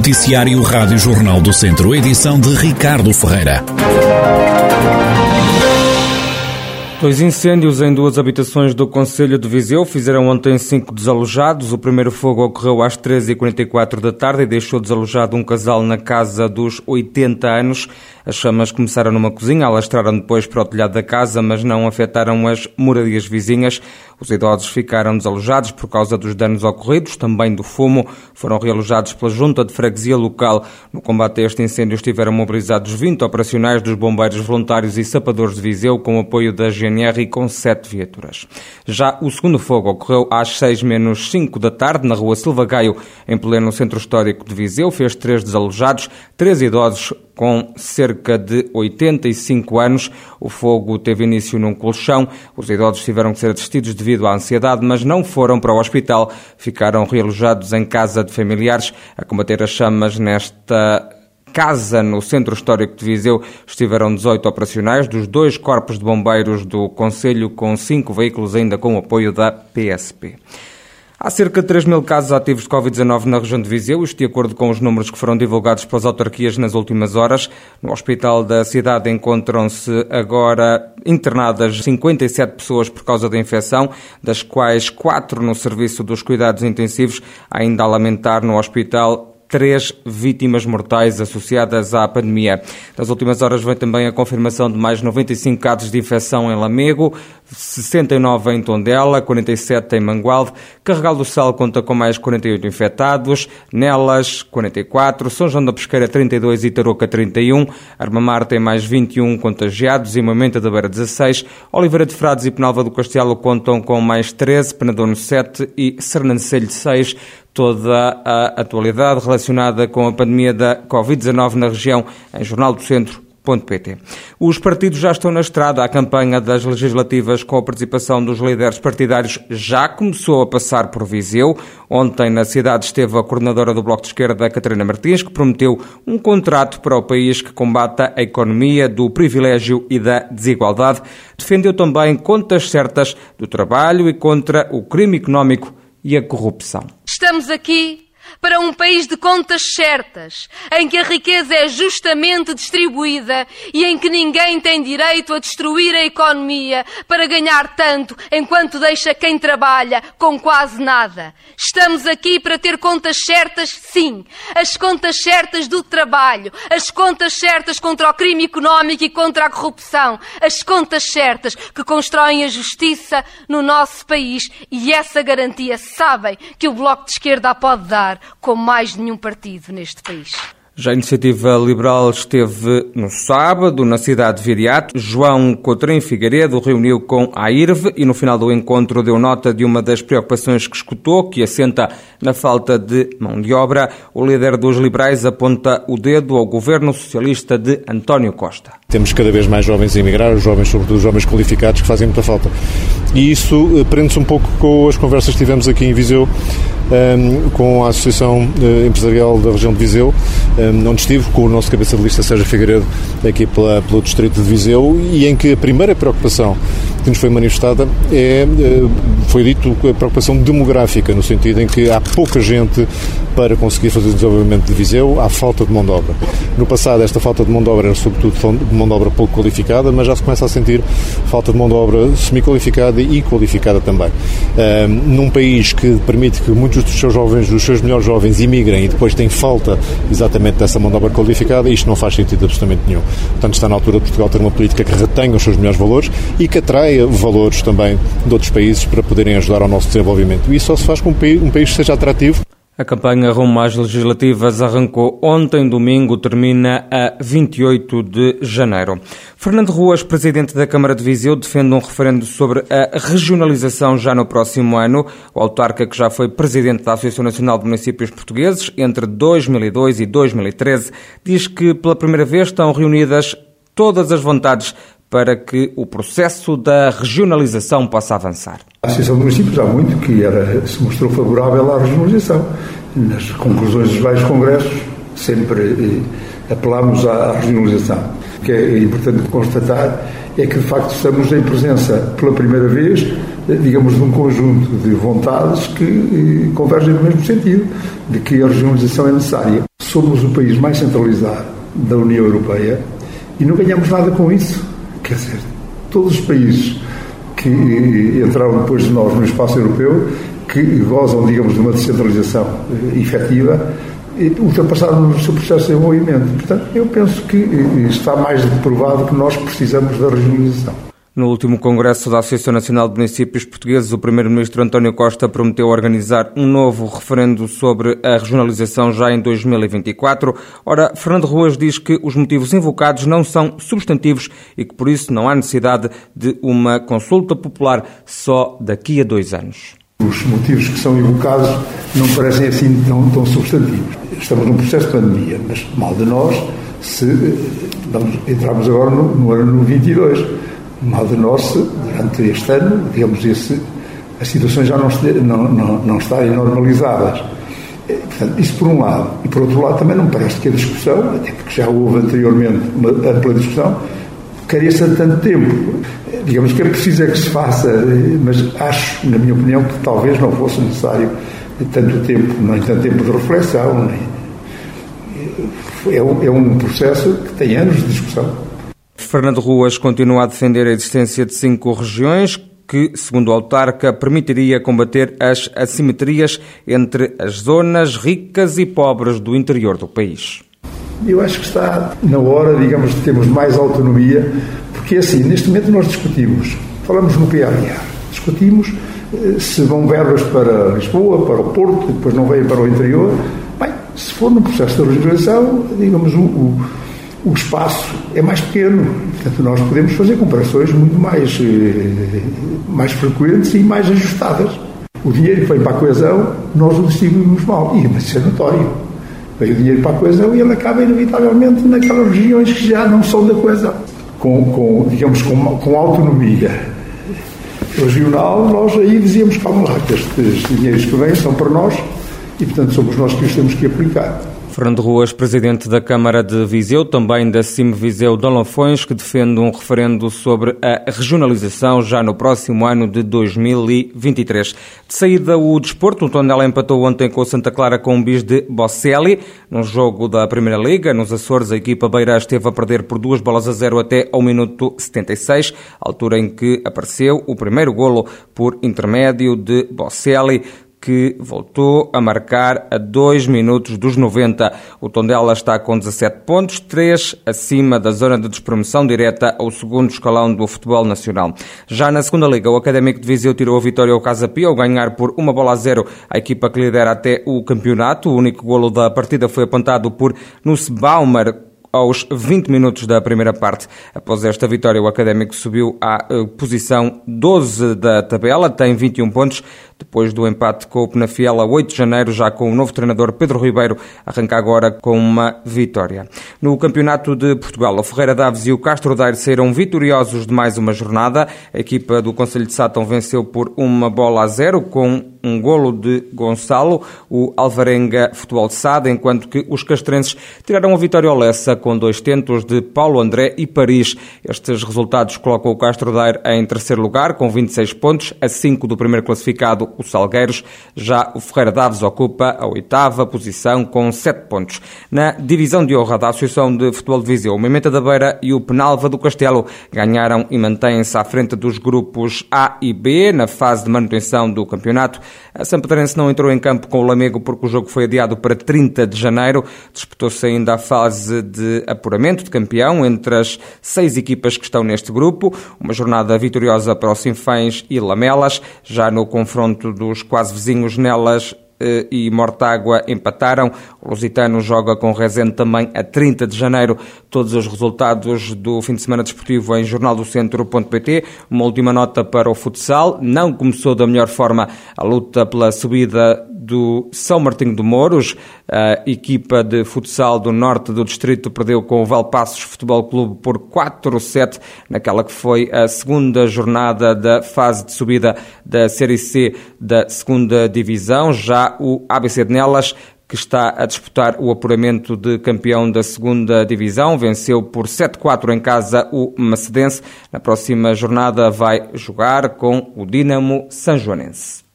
Noticiário Rádio Jornal do Centro, edição de Ricardo Ferreira. Dois incêndios em duas habitações do Conselho de Viseu fizeram ontem cinco desalojados. O primeiro fogo ocorreu às 13h44 da tarde e deixou desalojado um casal na casa dos 80 anos. As chamas começaram numa cozinha, alastraram depois para o telhado da casa, mas não afetaram as moradias vizinhas. Os idosos ficaram desalojados por causa dos danos ocorridos, também do fumo. Foram realojados pela Junta de Freguesia Local. No combate a este incêndio estiveram mobilizados 20 operacionais dos bombeiros voluntários e sapadores de Viseu, com apoio da GNR e com sete viaturas. Já o segundo fogo ocorreu às 6 menos 5 da tarde, na rua Silva Gaio, em pleno centro histórico de Viseu. Fez três desalojados, três idosos com cerca de 85 anos. O fogo teve início num colchão. Os idosos tiveram que ser assistidos devido à ansiedade, mas não foram para o hospital. Ficaram realojados em casa de familiares a combater as chamas nesta casa no Centro Histórico de Viseu estiveram 18 operacionais dos dois corpos de bombeiros do Conselho, com cinco veículos ainda com o apoio da PSP. Há cerca de 3 mil casos ativos de Covid-19 na região de Viseu, isto de acordo com os números que foram divulgados pelas autarquias nas últimas horas. No hospital da cidade encontram-se agora internadas 57 pessoas por causa da infecção, das quais 4 no serviço dos cuidados intensivos, ainda a lamentar no hospital três vítimas mortais associadas à pandemia. Nas últimas horas vem também a confirmação de mais 95 casos de infecção em Lamego, 69 em Tondela, 47 em Mangualde. Carregal do Sal conta com mais 48 infectados, Nelas 44, São João da Pesqueira 32 e Tarouca 31, Armamar tem mais 21 contagiados e Mamenta da Beira 16, Oliveira de Frades e Penalva do Castelo contam com mais 13, Penadono 7 e Sernancelho 6 toda a atualidade relacionada com a pandemia da Covid-19 na região em Jornal do Centro. Os partidos já estão na estrada. A campanha das legislativas com a participação dos líderes partidários já começou a passar por Viseu. Ontem, na cidade, esteve a coordenadora do Bloco de Esquerda, Catarina Martins, que prometeu um contrato para o país que combata a economia do privilégio e da desigualdade. Defendeu também contas certas do trabalho e contra o crime económico e a corrupção. Estamos aqui para um país de contas certas, em que a riqueza é justamente distribuída e em que ninguém tem direito a destruir a economia para ganhar tanto enquanto deixa quem trabalha com quase nada. Estamos aqui para ter contas certas, sim, as contas certas do trabalho, as contas certas contra o crime económico e contra a corrupção, as contas certas que constroem a justiça no nosso país. E essa garantia sabem que o Bloco de Esquerda a pode dar como mais nenhum partido neste país. Já a Iniciativa Liberal esteve no sábado na cidade de Viriato. João Coutrinho Figueiredo reuniu com a IRV e no final do encontro deu nota de uma das preocupações que escutou, que assenta na falta de mão de obra. O líder dos liberais aponta o dedo ao governo socialista de António Costa. Temos cada vez mais jovens a emigrar, os jovens, sobretudo os jovens qualificados, que fazem muita falta. E isso eh, prende-se um pouco com as conversas que tivemos aqui em Viseu com a Associação uh, Empresarial da região de Viseu, onde estive com o nosso cabeça de lista Sérgio Figueiredo, aqui pela, pelo Distrito de Viseu, e em que a primeira preocupação que nos foi manifestada é, uh, foi dito, a preocupação demográfica, no sentido em que há pouca gente para conseguir fazer o desenvolvimento de Viseu, há falta de mão de obra. No passado, esta falta de mão de obra era sobretudo de mão de obra pouco qualificada, mas já se começa a sentir falta de mão de obra semi-qualificada e qualificada também. Um, num país que permite que muitos dos seus jovens, dos seus melhores jovens, imigrem e depois tem falta exatamente dessa mão de obra qualificada, isto não faz sentido absolutamente nenhum. Portanto, está na altura de Portugal ter uma política que retenha os seus melhores valores e que atraia valores também de outros países para poderem ajudar ao nosso desenvolvimento. E isso só se faz com um país, um país seja atrativo a campanha rumo às legislativas arrancou ontem, domingo, termina a 28 de janeiro. Fernando Ruas, presidente da Câmara de Viseu, defende um referendo sobre a regionalização já no próximo ano. O autarca, que já foi presidente da Associação Nacional de Municípios Portugueses entre 2002 e 2013, diz que pela primeira vez estão reunidas todas as vontades para que o processo da regionalização possa avançar. A Associação de Municípios há muito que era, se mostrou favorável à regionalização. Nas conclusões dos vários congressos sempre eh, apelamos à, à regionalização. O que é importante constatar é que de facto estamos em presença pela primeira vez, eh, digamos, de um conjunto de vontades que eh, convergem no mesmo sentido, de que a regionalização é necessária somos o país mais centralizado da União Europeia e não ganhamos nada com isso. Quer dizer, todos os países que entraram depois de nós no espaço europeu, que gozam, digamos, de uma descentralização eh, efetiva, ultrapassaram o seu processo de desenvolvimento. Portanto, eu penso que eh, está mais provado que nós precisamos da regionalização. No último Congresso da Associação Nacional de Municípios Portugueses, o Primeiro-Ministro António Costa prometeu organizar um novo referendo sobre a regionalização já em 2024. Ora, Fernando Ruas diz que os motivos invocados não são substantivos e que por isso não há necessidade de uma consulta popular só daqui a dois anos. Os motivos que são invocados não parecem assim tão, tão substantivos. Estamos num processo de pandemia, mas mal de nós se vamos, entramos agora no, no ano 22 mal de nós, durante este ano, digamos, esse, as situações já não, não, não, não estarem normalizadas. Eh, portanto, isso por um lado. E por outro lado, também não me parece que a discussão, até porque já houve anteriormente uma ampla discussão, careça de tanto tempo. Eh, digamos que é preciso é que se faça, eh, mas acho, na minha opinião, que talvez não fosse necessário tanto tempo, nem tanto tempo de reflexão, nem... É é um processo que tem anos de discussão. Fernando Ruas continua a defender a existência de cinco regiões que, segundo o autarca, permitiria combater as assimetrias entre as zonas ricas e pobres do interior do país. Eu acho que está na hora, digamos, de termos mais autonomia, porque assim, neste momento nós discutimos, falamos no PRR, discutimos eh, se vão verbas para Lisboa, para o Porto, depois não vêm para o interior. Bem, se for no processo de regionalização, digamos, o, o o espaço é mais pequeno. Portanto, nós podemos fazer comparações muito mais, eh, mais frequentes e mais ajustadas. O dinheiro que vem para a coesão, nós o distribuímos mal. E, mas isso é notório. Vem o dinheiro para a coesão e ele acaba, inevitavelmente, naquelas regiões que já não são da coesão. Com, com digamos, com, com autonomia regional, nós aí dizíamos, calma lá, que estes dinheiros que vêm são para nós e, portanto, somos nós que os temos que aplicar. Fernando Ruas, presidente da Câmara de Viseu, também da CIM Viseu Dom Lafões, que defende um referendo sobre a regionalização já no próximo ano de 2023. De saída, o desporto, o Tondela empatou ontem com o Santa Clara com um bis de Bocelli, num jogo da Primeira Liga. Nos Açores, a equipa beira esteve a perder por duas bolas a zero até ao minuto 76, altura em que apareceu o primeiro golo por intermédio de Bocelli que voltou a marcar a 2 minutos dos 90. O Tondela está com 17 pontos, 3 acima da zona de despromoção direta ao segundo escalão do futebol nacional. Já na segunda liga, o Académico de Viseu tirou a vitória ao Casa Pia ao ganhar por uma bola a zero a equipa que lidera até o campeonato. O único golo da partida foi apontado por Nussbaumer, aos 20 minutos da primeira parte. Após esta vitória, o Académico subiu à eh, posição 12 da tabela, tem 21 pontos, depois do empate com o Penafiel a 8 de janeiro, já com o novo treinador Pedro Ribeiro, arranca agora com uma vitória. No Campeonato de Portugal, o Ferreira Daves e o Castro Daire saíram vitoriosos de mais uma jornada. A equipa do Conselho de Sátão venceu por uma bola a zero, com um golo de Gonçalo, o Alvarenga Futebol de Sada, enquanto que os castrenses tiraram a vitória ao Lessa com dois tentos de Paulo André e Paris. Estes resultados colocam o Castro Daire em terceiro lugar, com 26 pontos, a 5 do primeiro classificado, o Salgueiros. Já o Ferreira Daves ocupa a oitava posição, com 7 pontos. Na divisão de honra da Associação de Futebol de Viseu, o Mimenta da Beira e o Penalva do Castelo ganharam e mantêm-se à frente dos grupos A e B na fase de manutenção do campeonato. A Sampedrense não entrou em campo com o Lamego porque o jogo foi adiado para 30 de janeiro. Disputou-se ainda a fase de apuramento de campeão entre as seis equipas que estão neste grupo. Uma jornada vitoriosa para o Sinfãs e Lamelas. Já no confronto dos quase vizinhos nelas, e Mortágua empataram. O Lusitano joga com Rezende também a 30 de janeiro. Todos os resultados do fim de semana desportivo em jornaldocentro.pt. Uma última nota para o futsal. Não começou da melhor forma a luta pela subida do São Martinho de Mouros. A equipa de futsal do norte do distrito perdeu com o Valpassos Futebol Clube por 4-7 naquela que foi a segunda jornada da fase de subida da Série C da segunda divisão. Já o ABC de Nelas que está a disputar o apuramento de campeão da segunda divisão. Venceu por 7-4 em casa o Macedense. Na próxima jornada vai jogar com o Dinamo Sanjoanense.